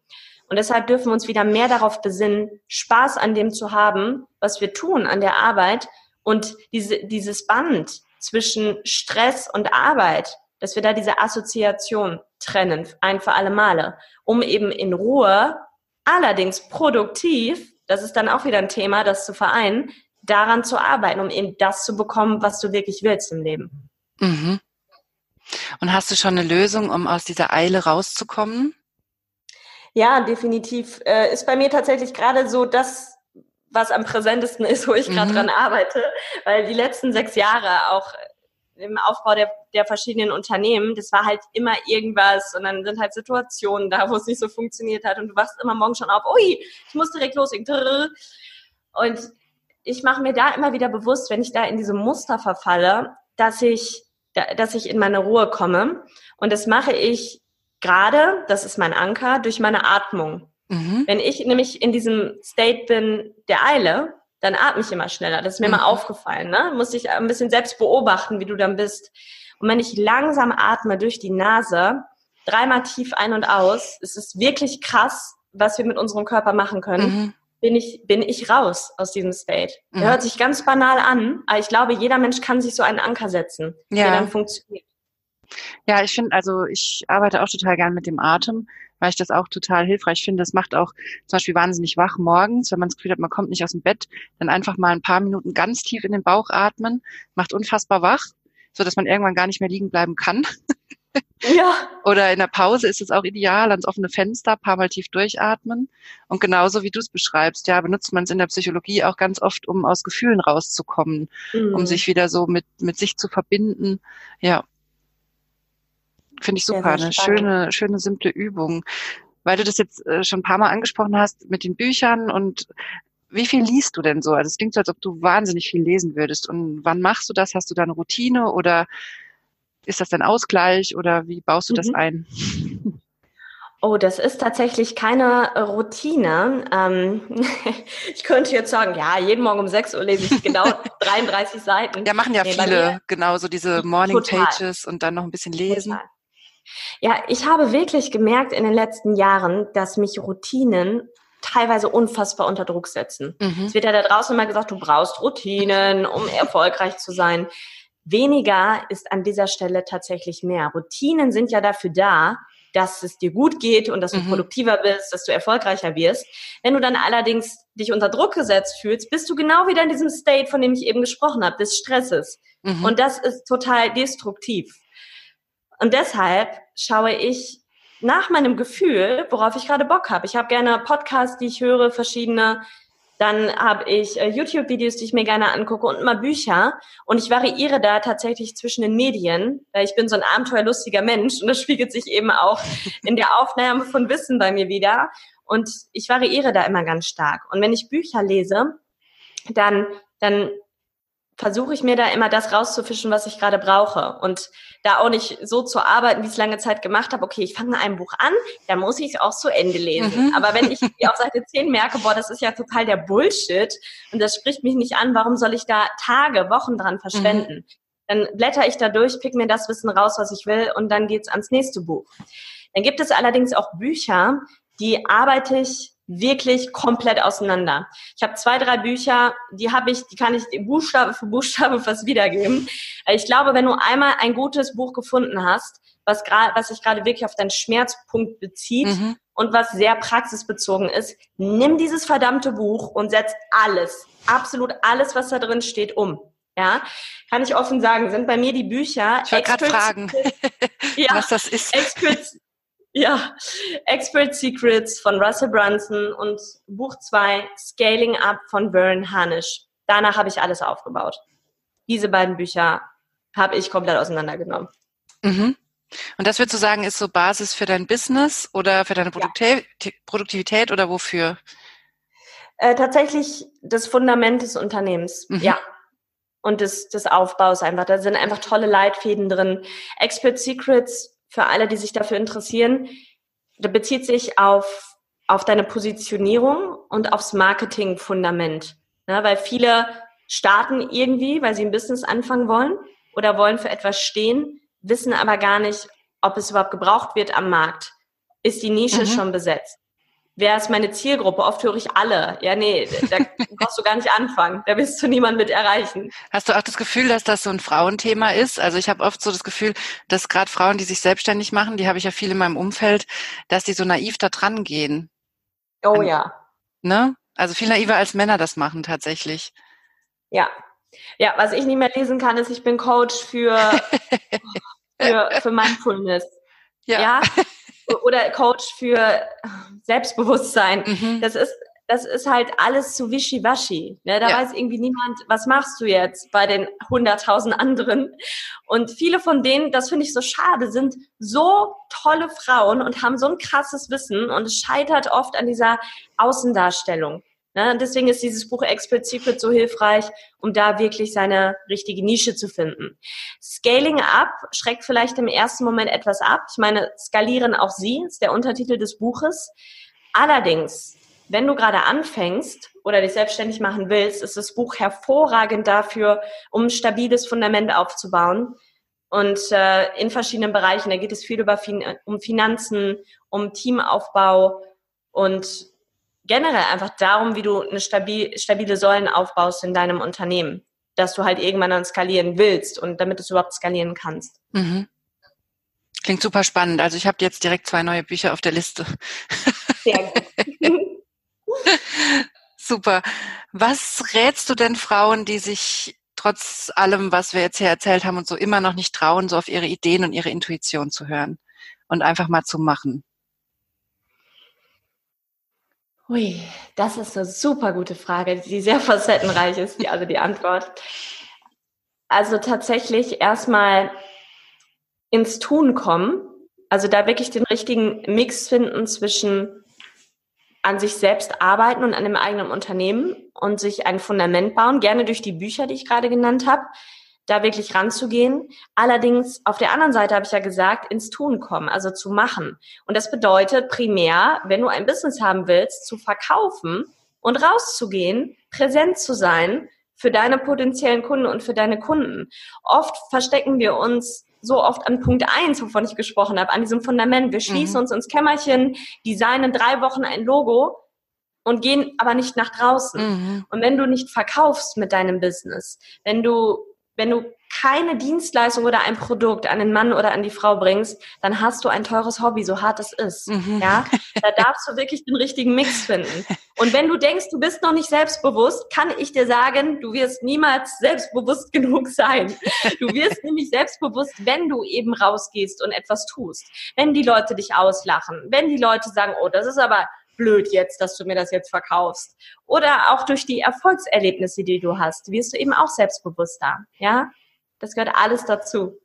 Und deshalb dürfen wir uns wieder mehr darauf besinnen, Spaß an dem zu haben, was wir tun an der Arbeit und diese, dieses Band zwischen Stress und Arbeit, dass wir da diese Assoziation trennen, ein für alle Male, um eben in Ruhe, allerdings produktiv, das ist dann auch wieder ein Thema, das zu vereinen, daran zu arbeiten, um eben das zu bekommen, was du wirklich willst im Leben. Mhm. Und hast du schon eine Lösung, um aus dieser Eile rauszukommen? Ja, definitiv. Äh, ist bei mir tatsächlich gerade so das, was am präsentesten ist, wo ich gerade mhm. dran arbeite, weil die letzten sechs Jahre auch im Aufbau der, der verschiedenen Unternehmen, das war halt immer irgendwas und dann sind halt Situationen da, wo es nicht so funktioniert hat und du wachst immer morgen schon auf, ui, ich muss direkt loslegen. Und ich mache mir da immer wieder bewusst, wenn ich da in diese Muster verfalle, dass ich, dass ich in meine Ruhe komme. Und das mache ich gerade, das ist mein Anker, durch meine Atmung. Mhm. Wenn ich nämlich in diesem State bin der Eile, dann atme ich immer schneller. Das ist mir mhm. mal aufgefallen. Ne? Muss ich ein bisschen selbst beobachten, wie du dann bist. Und wenn ich langsam atme durch die Nase, dreimal tief ein und aus, es ist wirklich krass, was wir mit unserem Körper machen können. Mhm. Bin ich, bin ich raus aus diesem State. Mhm. Der hört sich ganz banal an, aber ich glaube, jeder Mensch kann sich so einen Anker setzen, ja. der dann funktioniert. Ja, ich finde, also ich arbeite auch total gern mit dem Atem weil ich das auch total hilfreich finde. Das macht auch zum Beispiel wahnsinnig wach morgens, wenn man das Gefühl hat, man kommt nicht aus dem Bett, dann einfach mal ein paar Minuten ganz tief in den Bauch atmen, macht unfassbar wach, so dass man irgendwann gar nicht mehr liegen bleiben kann. Ja. Oder in der Pause ist es auch ideal, ans offene Fenster, paar Mal tief durchatmen. Und genauso wie du es beschreibst, ja, benutzt man es in der Psychologie auch ganz oft, um aus Gefühlen rauszukommen, mhm. um sich wieder so mit, mit sich zu verbinden. Ja. Finde ich super, eine schöne, schöne, simple Übung. Weil du das jetzt äh, schon ein paar Mal angesprochen hast mit den Büchern und wie viel liest du denn so? Also es klingt so, als ob du wahnsinnig viel lesen würdest. Und wann machst du das? Hast du da eine Routine oder ist das dein Ausgleich oder wie baust du mhm. das ein? Oh, das ist tatsächlich keine Routine. Ähm, ich könnte jetzt sagen, ja, jeden Morgen um 6 Uhr lese ich genau 33 Seiten. Ja, machen ja nee, viele, genau, so diese Morning Total. Pages und dann noch ein bisschen lesen. Total. Ja, ich habe wirklich gemerkt in den letzten Jahren, dass mich Routinen teilweise unfassbar unter Druck setzen. Mhm. Es wird ja da draußen immer gesagt, du brauchst Routinen, um erfolgreich zu sein. Weniger ist an dieser Stelle tatsächlich mehr. Routinen sind ja dafür da, dass es dir gut geht und dass du mhm. produktiver bist, dass du erfolgreicher wirst. Wenn du dann allerdings dich unter Druck gesetzt fühlst, bist du genau wieder in diesem State, von dem ich eben gesprochen habe, des Stresses. Mhm. Und das ist total destruktiv. Und deshalb schaue ich nach meinem Gefühl, worauf ich gerade Bock habe. Ich habe gerne Podcasts, die ich höre, verschiedene. Dann habe ich äh, YouTube-Videos, die ich mir gerne angucke und mal Bücher. Und ich variiere da tatsächlich zwischen den Medien, weil ich bin so ein abenteuerlustiger Mensch und das spiegelt sich eben auch in der Aufnahme von Wissen bei mir wieder. Und ich variiere da immer ganz stark. Und wenn ich Bücher lese, dann, dann versuche ich mir da immer das rauszufischen, was ich gerade brauche. Und da auch nicht so zu arbeiten, wie ich es lange Zeit gemacht habe. Okay, ich fange mit einem Buch an, dann muss ich es auch zu Ende lesen. Mhm. Aber wenn ich auf Seite 10 merke, boah, das ist ja total der Bullshit und das spricht mich nicht an, warum soll ich da Tage, Wochen dran verschwenden? Mhm. Dann blätter ich da durch, pick mir das Wissen raus, was ich will und dann geht's ans nächste Buch. Dann gibt es allerdings auch Bücher, die arbeite ich wirklich komplett auseinander. Ich habe zwei, drei Bücher, die habe ich, die kann ich Buchstabe für Buchstabe fast wiedergeben. Ich glaube, wenn du einmal ein gutes Buch gefunden hast, was gerade, was sich gerade wirklich auf deinen Schmerzpunkt bezieht mhm. und was sehr praxisbezogen ist, nimm dieses verdammte Buch und setz alles, absolut alles, was da drin steht, um. Ja, kann ich offen sagen, sind bei mir die Bücher. Ich wollte gerade fragen, ja, was das ist. Ja, Expert Secrets von Russell Brunson und Buch 2 Scaling Up von Vern Harnish. Danach habe ich alles aufgebaut. Diese beiden Bücher habe ich komplett auseinandergenommen. Mhm. Und das würdest du sagen, ist so Basis für dein Business oder für deine Produktivität, ja. Produktivität oder wofür? Äh, tatsächlich das Fundament des Unternehmens, mhm. ja. Und des, des Aufbaus einfach. Da sind einfach tolle Leitfäden drin. Expert Secrets für alle, die sich dafür interessieren, da bezieht sich auf, auf deine Positionierung und aufs Marketing-Fundament. Ne? Weil viele starten irgendwie, weil sie ein Business anfangen wollen oder wollen für etwas stehen, wissen aber gar nicht, ob es überhaupt gebraucht wird am Markt. Ist die Nische mhm. schon besetzt? Wer ist meine Zielgruppe? Oft höre ich alle. Ja, nee, da brauchst du gar nicht anfangen. Da willst du niemand mit erreichen. Hast du auch das Gefühl, dass das so ein Frauenthema ist? Also ich habe oft so das Gefühl, dass gerade Frauen, die sich selbstständig machen, die habe ich ja viel in meinem Umfeld, dass die so naiv da dran gehen. Oh ja. Ne? Also viel naiver als Männer das machen tatsächlich. Ja. Ja, was ich nicht mehr lesen kann, ist, ich bin Coach für für, für Mindfulness. Ja. ja. Oder Coach für Selbstbewusstsein. Mhm. Das ist das ist halt alles zu wischiwaschi. Ne? Da ja. weiß irgendwie niemand, was machst du jetzt bei den hunderttausend anderen. Und viele von denen, das finde ich so schade, sind so tolle Frauen und haben so ein krasses Wissen und es scheitert oft an dieser Außendarstellung. Ne? Deswegen ist dieses Buch explizit so hilfreich, um da wirklich seine richtige Nische zu finden. Scaling up schreckt vielleicht im ersten Moment etwas ab. Ich meine, skalieren auch Sie ist der Untertitel des Buches. Allerdings wenn du gerade anfängst oder dich selbstständig machen willst, ist das Buch hervorragend dafür, um ein stabiles Fundament aufzubauen. Und äh, in verschiedenen Bereichen, da geht es viel über fin um Finanzen, um Teamaufbau und generell einfach darum, wie du eine stabil, stabile Säulen aufbaust in deinem Unternehmen, dass du halt irgendwann dann skalieren willst und damit du es überhaupt skalieren kannst. Mhm. Klingt super spannend. Also ich habe jetzt direkt zwei neue Bücher auf der Liste. Sehr gut. Super. Was rätst du denn Frauen, die sich trotz allem, was wir jetzt hier erzählt haben und so immer noch nicht trauen, so auf ihre Ideen und ihre Intuition zu hören und einfach mal zu machen? Hui, das ist eine super gute Frage, die sehr facettenreich ist, die, also die Antwort. Also tatsächlich erstmal ins Tun kommen, also da wirklich den richtigen Mix finden zwischen an sich selbst arbeiten und an dem eigenen Unternehmen und sich ein Fundament bauen, gerne durch die Bücher, die ich gerade genannt habe, da wirklich ranzugehen. Allerdings auf der anderen Seite habe ich ja gesagt, ins Tun kommen, also zu machen. Und das bedeutet primär, wenn du ein Business haben willst, zu verkaufen und rauszugehen, präsent zu sein für deine potenziellen Kunden und für deine Kunden. Oft verstecken wir uns so oft an Punkt eins, wovon ich gesprochen habe, an diesem Fundament. Wir schließen mhm. uns ins Kämmerchen, designen drei Wochen ein Logo und gehen aber nicht nach draußen. Mhm. Und wenn du nicht verkaufst mit deinem Business, wenn du, wenn du keine Dienstleistung oder ein Produkt an den Mann oder an die Frau bringst, dann hast du ein teures Hobby, so hart es ist. Mhm. Ja, da darfst du wirklich den richtigen Mix finden. Und wenn du denkst, du bist noch nicht selbstbewusst, kann ich dir sagen, du wirst niemals selbstbewusst genug sein. Du wirst nämlich selbstbewusst, wenn du eben rausgehst und etwas tust. Wenn die Leute dich auslachen, wenn die Leute sagen, oh, das ist aber blöd jetzt, dass du mir das jetzt verkaufst. Oder auch durch die Erfolgserlebnisse, die du hast, wirst du eben auch selbstbewusster. Ja, das gehört alles dazu.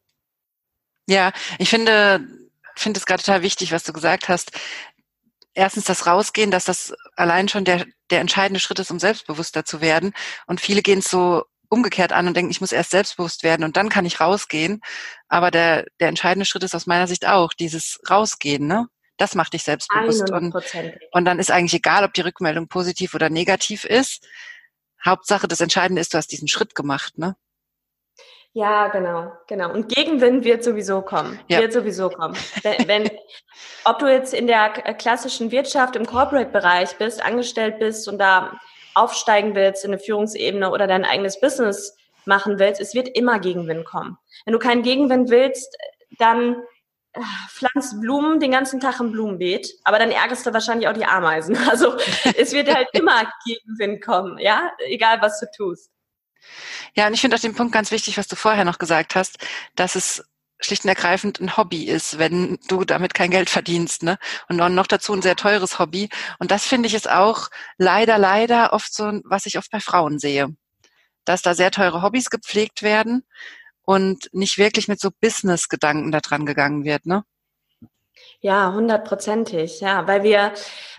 Ja, ich finde, finde es gerade total wichtig, was du gesagt hast. Erstens das Rausgehen, dass das allein schon der, der entscheidende Schritt ist, um selbstbewusster zu werden. Und viele gehen es so umgekehrt an und denken, ich muss erst selbstbewusst werden und dann kann ich rausgehen. Aber der, der entscheidende Schritt ist aus meiner Sicht auch dieses Rausgehen, ne? Das macht dich selbstbewusst. Und, und dann ist eigentlich egal, ob die Rückmeldung positiv oder negativ ist. Hauptsache, das Entscheidende ist, du hast diesen Schritt gemacht, ne? Ja, genau, genau. Und Gegenwind wird sowieso kommen. Ja. Wird sowieso kommen. wenn, wenn, ob du jetzt in der klassischen Wirtschaft im Corporate-Bereich bist, angestellt bist und da aufsteigen willst in eine Führungsebene oder dein eigenes Business machen willst, es wird immer Gegenwind kommen. Wenn du keinen Gegenwind willst, dann pflanzt Blumen den ganzen Tag im Blumenbeet, aber dann ärgerst du wahrscheinlich auch die Ameisen. Also es wird halt immer Gegenwind kommen, ja, egal was du tust. Ja, und ich finde auch den Punkt ganz wichtig, was du vorher noch gesagt hast, dass es schlicht und ergreifend ein Hobby ist, wenn du damit kein Geld verdienst, ne? Und noch dazu ein sehr teures Hobby. Und das finde ich ist auch leider, leider oft so, was ich oft bei Frauen sehe. Dass da sehr teure Hobbys gepflegt werden und nicht wirklich mit so Business-Gedanken da dran gegangen wird, ne? Ja, hundertprozentig, ja, weil wir,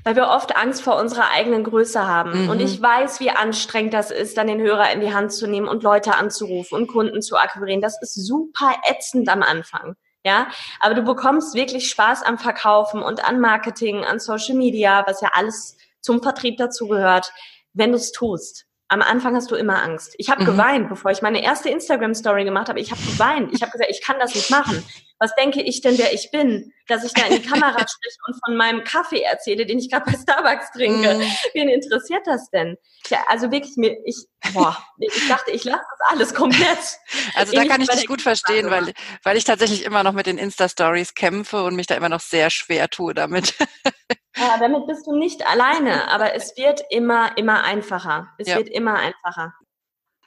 weil wir oft Angst vor unserer eigenen Größe haben. Mhm. Und ich weiß, wie anstrengend das ist, dann den Hörer in die Hand zu nehmen und Leute anzurufen und Kunden zu akquirieren. Das ist super ätzend am Anfang. Ja, aber du bekommst wirklich Spaß am Verkaufen und an Marketing, an Social Media, was ja alles zum Vertrieb dazugehört, wenn du es tust. Am Anfang hast du immer Angst. Ich habe mhm. geweint, bevor ich meine erste Instagram-Story gemacht habe. Ich habe geweint. Ich habe gesagt, ich kann das nicht machen was denke ich denn, wer ich bin, dass ich da in die Kamera spreche und von meinem Kaffee erzähle, den ich gerade bei Starbucks trinke. Mm. Wen interessiert das denn? Ja, also wirklich, mir, ich, boah, ich dachte, ich lasse das alles komplett. Also da kann ich dich gut verstehen, weil, weil ich tatsächlich immer noch mit den Insta-Stories kämpfe und mich da immer noch sehr schwer tue damit. Ja, damit bist du nicht alleine, aber es wird immer, immer einfacher. Es ja. wird immer einfacher.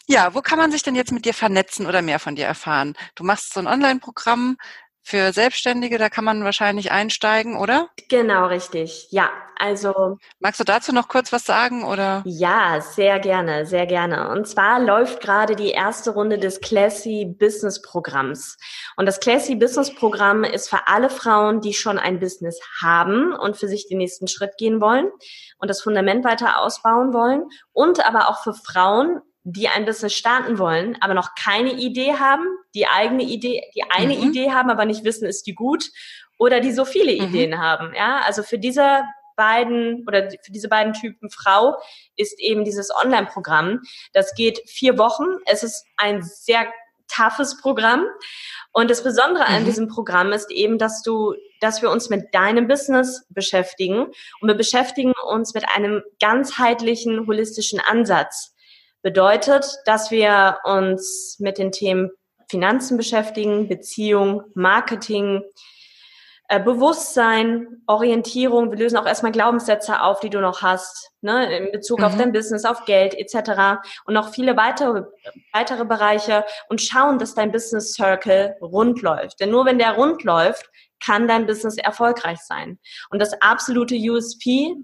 Ja, wo kann man sich denn jetzt mit dir vernetzen oder mehr von dir erfahren? Du machst so ein Online-Programm für Selbstständige, da kann man wahrscheinlich einsteigen, oder? Genau, richtig. Ja, also. Magst du dazu noch kurz was sagen, oder? Ja, sehr gerne, sehr gerne. Und zwar läuft gerade die erste Runde des Classy Business Programms. Und das Classy Business Programm ist für alle Frauen, die schon ein Business haben und für sich den nächsten Schritt gehen wollen und das Fundament weiter ausbauen wollen und aber auch für Frauen, die ein Business starten wollen, aber noch keine Idee haben, die eigene Idee, die eine mhm. Idee haben, aber nicht wissen, ist die gut, oder die so viele mhm. Ideen haben. Ja, also für diese beiden oder für diese beiden Typen Frau ist eben dieses Online-Programm. Das geht vier Wochen. Es ist ein sehr toughes Programm. Und das Besondere an mhm. diesem Programm ist eben, dass du, dass wir uns mit deinem Business beschäftigen und wir beschäftigen uns mit einem ganzheitlichen, holistischen Ansatz. Bedeutet, dass wir uns mit den Themen Finanzen beschäftigen, Beziehung, Marketing, äh, Bewusstsein, Orientierung. Wir lösen auch erstmal Glaubenssätze auf, die du noch hast, ne, in Bezug mhm. auf dein Business, auf Geld etc. und noch viele weitere, weitere Bereiche und schauen, dass dein Business Circle rund läuft. Denn nur wenn der rund läuft, kann dein Business erfolgreich sein. Und das absolute USP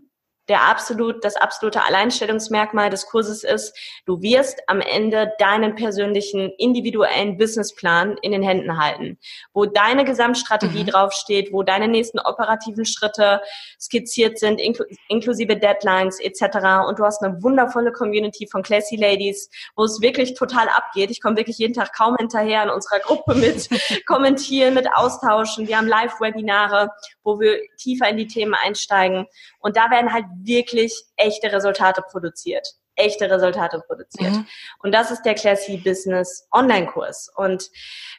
der absolut, das absolute Alleinstellungsmerkmal des Kurses ist, du wirst am Ende deinen persönlichen individuellen Businessplan in den Händen halten, wo deine Gesamtstrategie mhm. draufsteht, wo deine nächsten operativen Schritte skizziert sind, inkl inklusive Deadlines etc. Und du hast eine wundervolle Community von Classy Ladies, wo es wirklich total abgeht. Ich komme wirklich jeden Tag kaum hinterher in unserer Gruppe mit kommentieren, mit austauschen. Wir haben Live-Webinare, wo wir tiefer in die Themen einsteigen. Und da werden halt wirklich echte Resultate produziert. Echte Resultate produziert. Mhm. Und das ist der Classy Business Online-Kurs. Und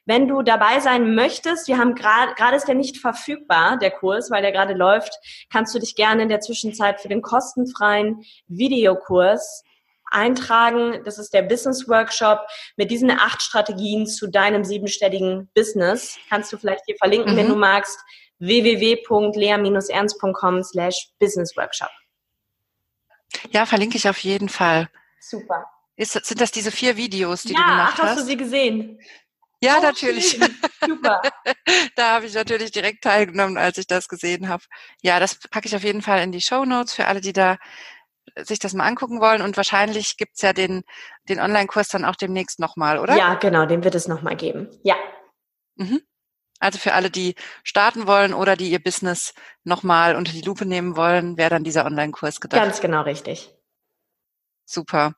wenn du dabei sein möchtest, wir haben gerade, gerade ist der nicht verfügbar, der Kurs, weil der gerade läuft, kannst du dich gerne in der Zwischenzeit für den kostenfreien Videokurs eintragen. Das ist der Business Workshop mit diesen acht Strategien zu deinem siebenstelligen Business. Kannst du vielleicht hier verlinken, mhm. wenn du magst www.lea-ernst.com slash businessworkshop. Ja, verlinke ich auf jeden Fall. Super. Ist, sind das diese vier Videos, die ja, du gemacht ach, hast? hast du sie gesehen? Ja, oh, natürlich. Super. da habe ich natürlich direkt teilgenommen, als ich das gesehen habe. Ja, das packe ich auf jeden Fall in die Show Notes für alle, die da sich das mal angucken wollen. Und wahrscheinlich gibt's ja den, den Online-Kurs dann auch demnächst nochmal, oder? Ja, genau, den wird es nochmal geben. Ja. Mhm. Also für alle, die starten wollen oder die ihr Business nochmal unter die Lupe nehmen wollen, wäre dann dieser Online-Kurs gedacht. Ganz genau richtig. Super.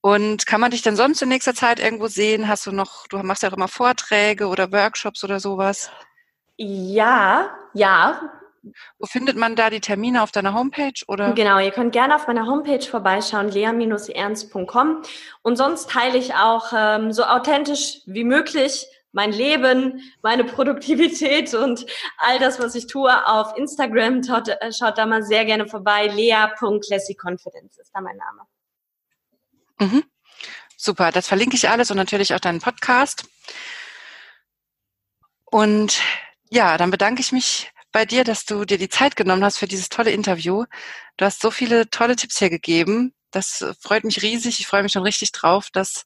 Und kann man dich denn sonst in nächster Zeit irgendwo sehen? Hast du noch, du machst ja auch immer Vorträge oder Workshops oder sowas? Ja, ja. Wo findet man da die Termine auf deiner Homepage oder? Genau, ihr könnt gerne auf meiner Homepage vorbeischauen, lea-ernst.com. Und sonst teile ich auch ähm, so authentisch wie möglich mein Leben, meine Produktivität und all das, was ich tue auf Instagram. Schaut, äh, schaut da mal sehr gerne vorbei. Lea.classyconfidence ist da mein Name. Mhm. Super, das verlinke ich alles und natürlich auch deinen Podcast. Und ja, dann bedanke ich mich bei dir, dass du dir die Zeit genommen hast für dieses tolle Interview. Du hast so viele tolle Tipps hier gegeben. Das freut mich riesig. Ich freue mich schon richtig drauf, dass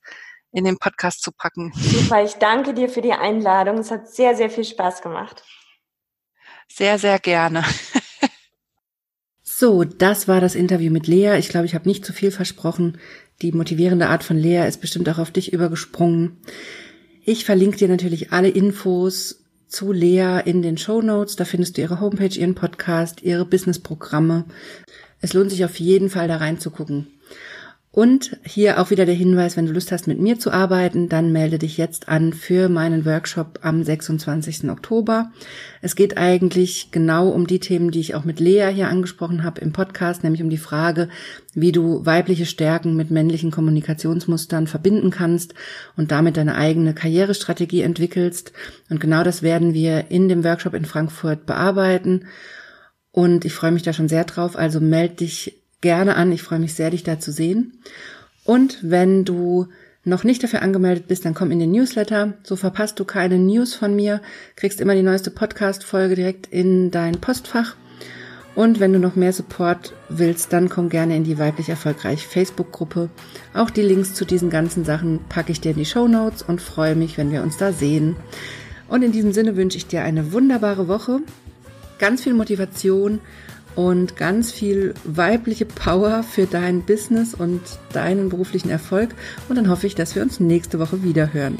in den Podcast zu packen. Super, ich danke dir für die Einladung. Es hat sehr, sehr viel Spaß gemacht. Sehr, sehr gerne. So, das war das Interview mit Lea. Ich glaube, ich habe nicht zu viel versprochen. Die motivierende Art von Lea ist bestimmt auch auf dich übergesprungen. Ich verlinke dir natürlich alle Infos zu Lea in den Show Notes. Da findest du ihre Homepage, ihren Podcast, ihre Businessprogramme. Es lohnt sich auf jeden Fall da reinzugucken. Und hier auch wieder der Hinweis, wenn du Lust hast, mit mir zu arbeiten, dann melde dich jetzt an für meinen Workshop am 26. Oktober. Es geht eigentlich genau um die Themen, die ich auch mit Lea hier angesprochen habe im Podcast, nämlich um die Frage, wie du weibliche Stärken mit männlichen Kommunikationsmustern verbinden kannst und damit deine eigene Karrierestrategie entwickelst. Und genau das werden wir in dem Workshop in Frankfurt bearbeiten. Und ich freue mich da schon sehr drauf. Also melde dich gerne an. Ich freue mich sehr, dich da zu sehen. Und wenn du noch nicht dafür angemeldet bist, dann komm in den Newsletter. So verpasst du keine News von mir, kriegst immer die neueste Podcast-Folge direkt in dein Postfach. Und wenn du noch mehr Support willst, dann komm gerne in die weiblich erfolgreich Facebook-Gruppe. Auch die Links zu diesen ganzen Sachen packe ich dir in die Show Notes und freue mich, wenn wir uns da sehen. Und in diesem Sinne wünsche ich dir eine wunderbare Woche, ganz viel Motivation und ganz viel weibliche Power für dein Business und deinen beruflichen Erfolg. Und dann hoffe ich, dass wir uns nächste Woche wieder hören.